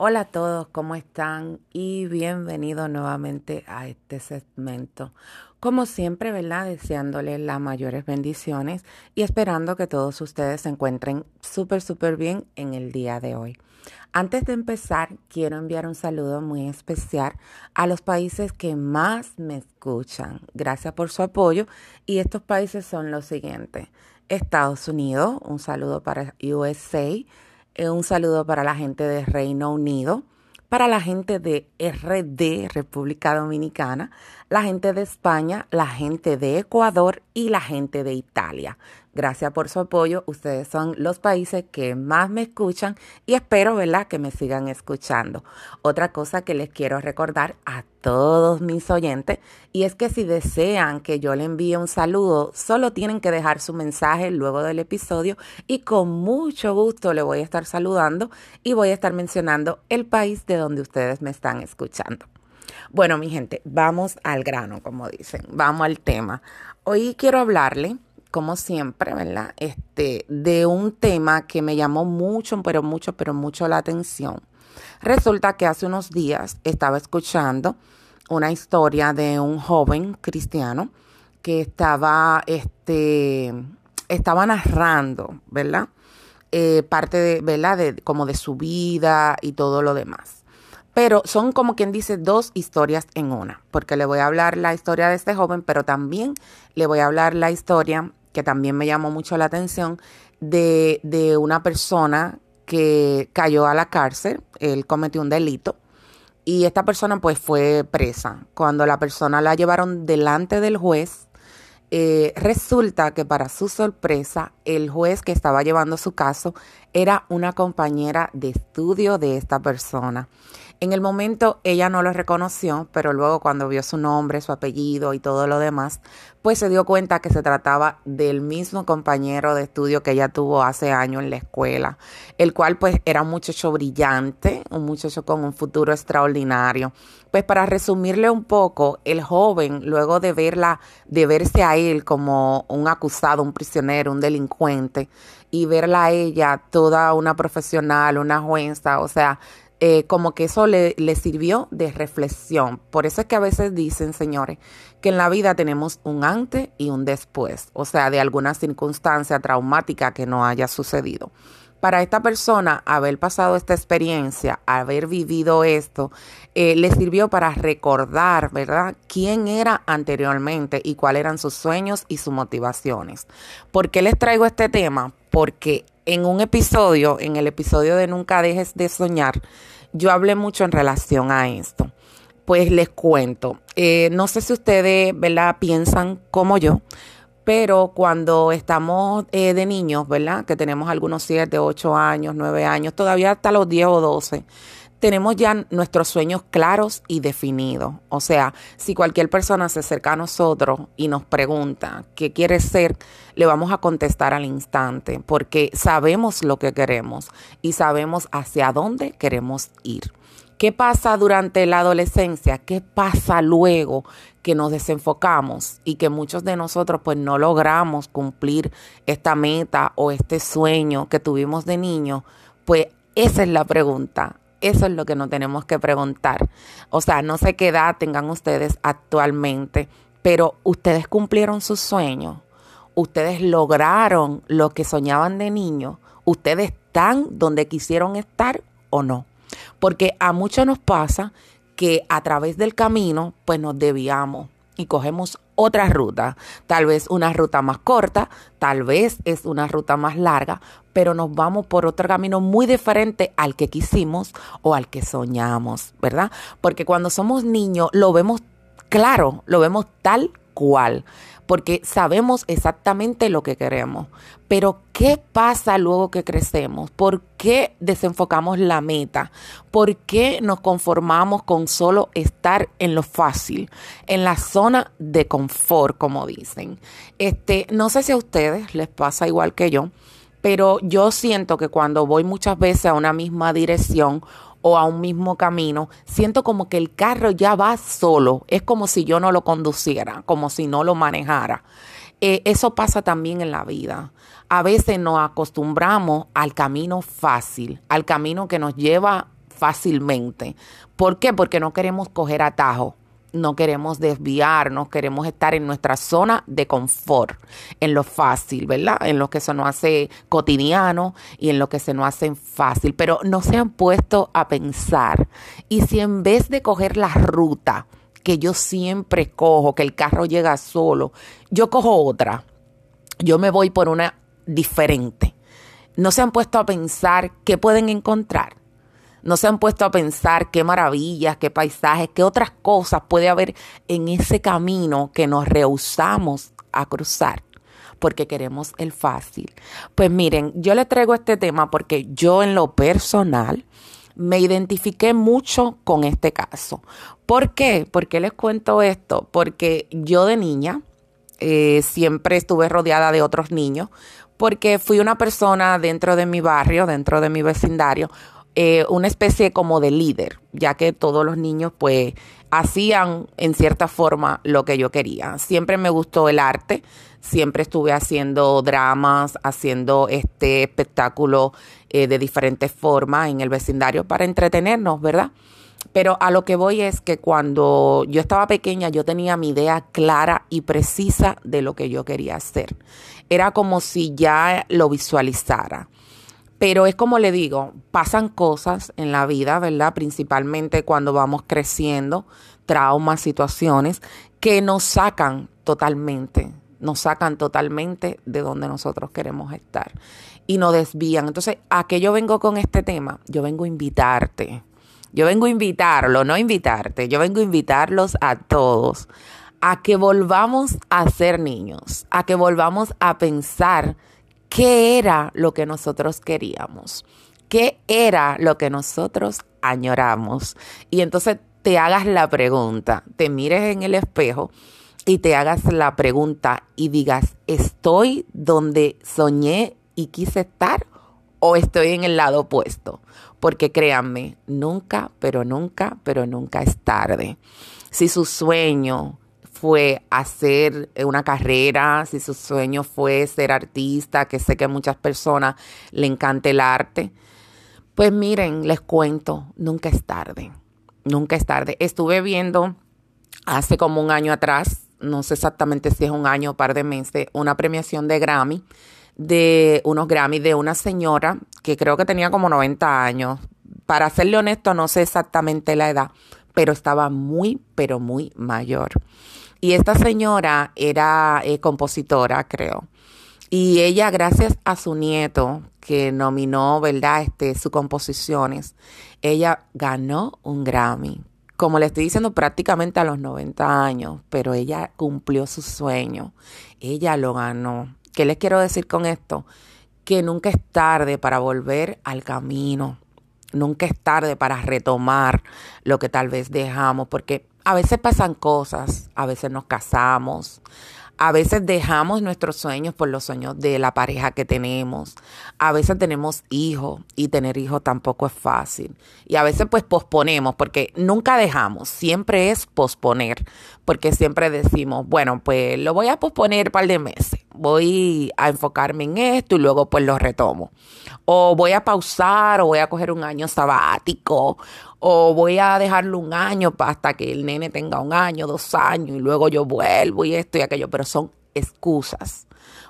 Hola a todos, ¿cómo están? Y bienvenidos nuevamente a este segmento. Como siempre, ¿verdad? Deseándoles las mayores bendiciones y esperando que todos ustedes se encuentren súper, súper bien en el día de hoy. Antes de empezar, quiero enviar un saludo muy especial a los países que más me escuchan. Gracias por su apoyo y estos países son los siguientes. Estados Unidos, un saludo para USA, un saludo para la gente de Reino Unido, para la gente de RD, República Dominicana, la gente de España, la gente de Ecuador y la gente de Italia. Gracias por su apoyo. Ustedes son los países que más me escuchan y espero, ¿verdad?, que me sigan escuchando. Otra cosa que les quiero recordar a todos mis oyentes y es que si desean que yo le envíe un saludo, solo tienen que dejar su mensaje luego del episodio y con mucho gusto le voy a estar saludando y voy a estar mencionando el país de donde ustedes me están escuchando. Bueno, mi gente, vamos al grano, como dicen, vamos al tema. Hoy quiero hablarle como siempre, ¿verdad? Este, de un tema que me llamó mucho, pero mucho, pero mucho la atención. Resulta que hace unos días estaba escuchando una historia de un joven cristiano que estaba, este, estaba narrando, ¿verdad? Eh, parte de, ¿verdad? De, como de su vida y todo lo demás. Pero son como quien dice dos historias en una, porque le voy a hablar la historia de este joven, pero también le voy a hablar la historia que también me llamó mucho la atención, de, de una persona que cayó a la cárcel, él cometió un delito y esta persona pues fue presa. Cuando la persona la llevaron delante del juez, eh, resulta que para su sorpresa, el juez que estaba llevando su caso era una compañera de estudio de esta persona. En el momento ella no lo reconoció, pero luego cuando vio su nombre, su apellido y todo lo demás, pues se dio cuenta que se trataba del mismo compañero de estudio que ella tuvo hace años en la escuela, el cual pues era un muchacho brillante, un muchacho con un futuro extraordinario. Pues para resumirle un poco, el joven, luego de verla, de verse a él como un acusado, un prisionero, un delincuente, y verla a ella toda una profesional, una jueza, o sea, eh, como que eso le, sirvió de reflexión. Por eso es que a veces dicen, señores, que en la vida tenemos un antes y un después, o sea, de alguna circunstancia traumática que no haya sucedido. Para esta persona, haber pasado esta experiencia, haber vivido esto, eh, le sirvió para recordar, ¿verdad?, quién era anteriormente y cuáles eran sus sueños y sus motivaciones. ¿Por qué les traigo este tema? Porque en un episodio, en el episodio de Nunca dejes de soñar, yo hablé mucho en relación a esto. Pues les cuento, eh, no sé si ustedes, ¿verdad?, piensan como yo, pero cuando estamos eh, de niños, ¿verdad?, que tenemos algunos 7, 8 años, 9 años, todavía hasta los 10 o 12, tenemos ya nuestros sueños claros y definidos. O sea, si cualquier persona se acerca a nosotros y nos pregunta qué quiere ser, le vamos a contestar al instante, porque sabemos lo que queremos y sabemos hacia dónde queremos ir. ¿Qué pasa durante la adolescencia? ¿Qué pasa luego que nos desenfocamos y que muchos de nosotros pues no logramos cumplir esta meta o este sueño que tuvimos de niño? Pues esa es la pregunta. Eso es lo que nos tenemos que preguntar. O sea, no sé qué edad tengan ustedes actualmente, pero ustedes cumplieron sus sueños. Ustedes lograron lo que soñaban de niño. Ustedes están donde quisieron estar o no. Porque a muchos nos pasa que a través del camino, pues nos desviamos y cogemos otra ruta, tal vez una ruta más corta, tal vez es una ruta más larga, pero nos vamos por otro camino muy diferente al que quisimos o al que soñamos, ¿verdad? Porque cuando somos niños lo vemos claro, lo vemos tal cual porque sabemos exactamente lo que queremos. Pero ¿qué pasa luego que crecemos? ¿Por qué desenfocamos la meta? ¿Por qué nos conformamos con solo estar en lo fácil, en la zona de confort, como dicen? Este, no sé si a ustedes les pasa igual que yo, pero yo siento que cuando voy muchas veces a una misma dirección o a un mismo camino, siento como que el carro ya va solo. Es como si yo no lo conduciera, como si no lo manejara. Eh, eso pasa también en la vida. A veces nos acostumbramos al camino fácil, al camino que nos lleva fácilmente. ¿Por qué? Porque no queremos coger atajo no queremos desviarnos, queremos estar en nuestra zona de confort, en lo fácil, ¿verdad? En lo que se nos hace cotidiano y en lo que se nos hace fácil, pero no se han puesto a pensar. Y si en vez de coger la ruta que yo siempre cojo, que el carro llega solo, yo cojo otra, yo me voy por una diferente. No se han puesto a pensar qué pueden encontrar no se han puesto a pensar qué maravillas, qué paisajes, qué otras cosas puede haber en ese camino que nos rehusamos a cruzar porque queremos el fácil. Pues miren, yo le traigo este tema porque yo en lo personal me identifiqué mucho con este caso. ¿Por qué? ¿Por qué les cuento esto? Porque yo de niña eh, siempre estuve rodeada de otros niños porque fui una persona dentro de mi barrio, dentro de mi vecindario, eh, una especie como de líder, ya que todos los niños pues hacían en cierta forma lo que yo quería. Siempre me gustó el arte, siempre estuve haciendo dramas, haciendo este espectáculo eh, de diferentes formas en el vecindario para entretenernos, ¿verdad? Pero a lo que voy es que cuando yo estaba pequeña yo tenía mi idea clara y precisa de lo que yo quería hacer. Era como si ya lo visualizara. Pero es como le digo, pasan cosas en la vida, ¿verdad? Principalmente cuando vamos creciendo, traumas, situaciones que nos sacan totalmente, nos sacan totalmente de donde nosotros queremos estar y nos desvían. Entonces, ¿a qué yo vengo con este tema? Yo vengo a invitarte. Yo vengo a invitarlo, no a invitarte. Yo vengo a invitarlos a todos a que volvamos a ser niños, a que volvamos a pensar qué era lo que nosotros queríamos, qué era lo que nosotros añoramos. Y entonces te hagas la pregunta, te mires en el espejo y te hagas la pregunta y digas, ¿estoy donde soñé y quise estar o estoy en el lado opuesto? Porque créanme, nunca, pero nunca, pero nunca es tarde. Si su sueño fue hacer una carrera, si su sueño fue ser artista, que sé que a muchas personas le encanta el arte, pues miren, les cuento, nunca es tarde, nunca es tarde. Estuve viendo hace como un año atrás, no sé exactamente si es un año o par de meses, una premiación de Grammy, de unos Grammy de una señora que creo que tenía como 90 años. Para serle honesto, no sé exactamente la edad, pero estaba muy, pero muy mayor. Y esta señora era eh, compositora, creo. Y ella, gracias a su nieto, que nominó, ¿verdad?, este, sus composiciones, ella ganó un Grammy. Como le estoy diciendo, prácticamente a los 90 años, pero ella cumplió su sueño. Ella lo ganó. ¿Qué les quiero decir con esto? Que nunca es tarde para volver al camino. Nunca es tarde para retomar lo que tal vez dejamos, porque a veces pasan cosas, a veces nos casamos, a veces dejamos nuestros sueños por los sueños de la pareja que tenemos. A veces tenemos hijos y tener hijos tampoco es fácil. Y a veces pues posponemos porque nunca dejamos, siempre es posponer. Porque siempre decimos, bueno, pues lo voy a posponer un par de meses. Voy a enfocarme en esto y luego pues lo retomo. O voy a pausar o voy a coger un año sabático o voy a dejarlo un año hasta que el nene tenga un año, dos años y luego yo vuelvo y esto y aquello, pero son excusas.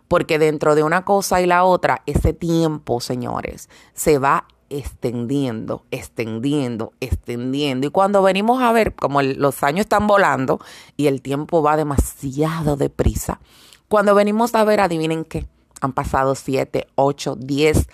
Porque dentro de una cosa y la otra, ese tiempo, señores, se va extendiendo, extendiendo, extendiendo. Y cuando venimos a ver, como los años están volando y el tiempo va demasiado deprisa, cuando venimos a ver, adivinen qué, han pasado siete, ocho, diez,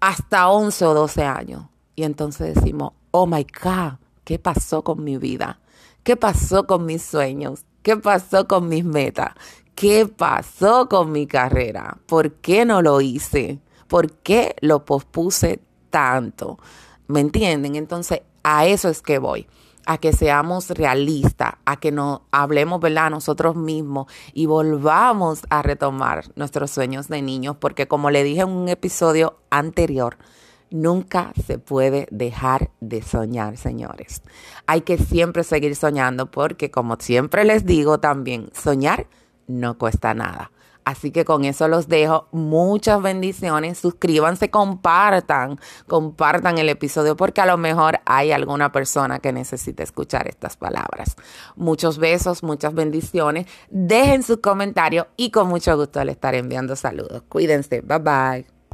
hasta once o doce años. Y entonces decimos, oh my God, ¿qué pasó con mi vida? ¿Qué pasó con mis sueños? ¿Qué pasó con mis metas? ¿Qué pasó con mi carrera? ¿Por qué no lo hice? ¿Por qué lo pospuse tanto? ¿Me entienden? Entonces, a eso es que voy a que seamos realistas, a que nos hablemos, ¿verdad?, nosotros mismos y volvamos a retomar nuestros sueños de niños, porque como le dije en un episodio anterior, Nunca se puede dejar de soñar, señores. Hay que siempre seguir soñando porque, como siempre les digo también, soñar no cuesta nada. Así que con eso los dejo. Muchas bendiciones. Suscríbanse, compartan, compartan el episodio porque a lo mejor hay alguna persona que necesite escuchar estas palabras. Muchos besos, muchas bendiciones. Dejen sus comentarios y con mucho gusto le estaré enviando saludos. Cuídense. Bye bye.